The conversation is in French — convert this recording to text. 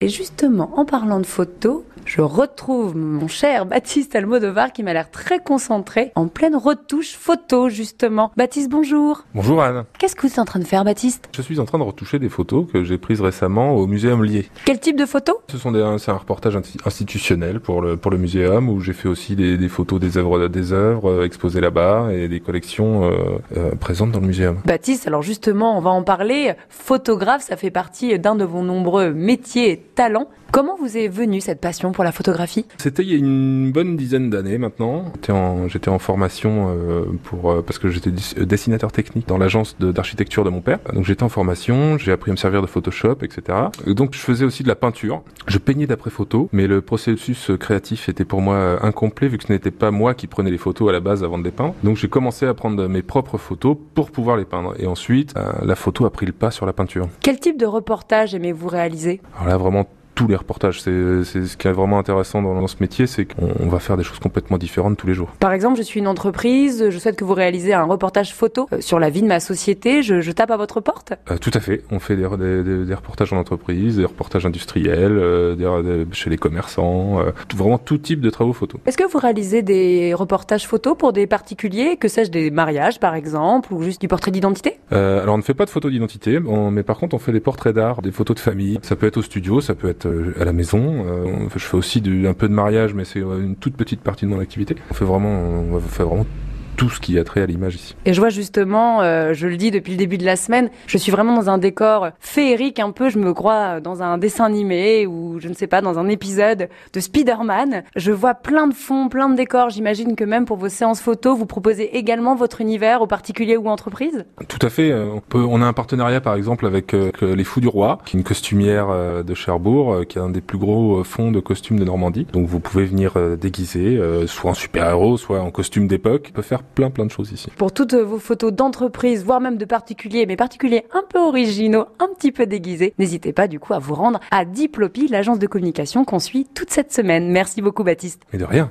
Et justement, en parlant de photos, je retrouve mon cher Baptiste Almodovar qui m'a l'air très concentré en pleine retouche photo justement. Baptiste, bonjour. Bonjour Anne. Qu'est-ce que vous êtes en train de faire Baptiste? Je suis en train de retoucher des photos que j'ai prises récemment au Muséum Lié. Quel type de photos? Ce sont des, c'est un reportage institutionnel pour le, pour le muséum où j'ai fait aussi des, des, photos des œuvres, des œuvres euh, exposées là-bas et des collections euh, euh, présentes dans le muséum. Baptiste, alors justement, on va en parler. Photographe, ça fait partie d'un de vos nombreux métiers talent. Comment vous est venue cette passion pour la photographie? C'était il y a une bonne dizaine d'années maintenant. J'étais en, j'étais en formation euh, pour euh, parce que j'étais euh, dessinateur technique dans l'agence d'architecture de, mon père. Donc j'étais en formation, j'ai appris à me servir de Photoshop, etc. donc je faisais aussi de la peinture. Je peignais d'après photo, mais le processus créatif était pour moi incomplet vu que ce n'était pas moi qui prenais les photos à la base avant de les peindre. Donc j'ai commencé à prendre mes propres photos pour pouvoir les peindre. Et ensuite, la photo a pris le pas sur la peinture. Quel type de reportage aimez-vous réaliser? Alors là, vraiment tous les reportages. C'est ce qui est vraiment intéressant dans, ce métier, c'est qu'on va faire des choses complètement différentes tous les jours. Par exemple, je suis une entreprise, je souhaite que vous réalisez un reportage photo euh, sur la vie de ma société. Je, tape à votre porte? Euh, Tout à fait. On fait des, des, reportages en entreprise, des reportages industriels, euh, chez les commerçants, vraiment tout type de travaux photo. Est-ce que vous réalisez des reportages photos pour des particuliers, que sais-je, des mariages par exemple, ou juste du portrait d'identité? Alors on ne fait pas de photos d'identité, mais par contre on fait des portraits d'art, des photos de famille. Ça peut être au studio, ça peut être euh, à la maison. Euh, je fais aussi un peu de mariage, mais c'est une toute petite partie de mon activité. On fait vraiment, on fait vraiment tout ce qui a trait à l'image ici. Et je vois justement, euh, je le dis depuis le début de la semaine, je suis vraiment dans un décor féerique un peu, je me crois dans un dessin animé ou je ne sais pas, dans un épisode de Spider-Man. Je vois plein de fonds, plein de décors. J'imagine que même pour vos séances photos, vous proposez également votre univers aux particuliers ou entreprises Tout à fait. On, peut, on a un partenariat par exemple avec euh, Les Fous du Roi, qui est une costumière euh, de Cherbourg, qui est un des plus gros fonds de costumes de Normandie. Donc vous pouvez venir déguiser, soit en super-héros, soit en costume d'époque. Peut faire plein plein de choses ici. Pour toutes vos photos d'entreprise, voire même de particuliers, mais particuliers un peu originaux, un petit peu déguisés, n'hésitez pas du coup à vous rendre à Diplopi, l'agence de communication qu'on suit toute cette semaine. Merci beaucoup Baptiste. Et de rien.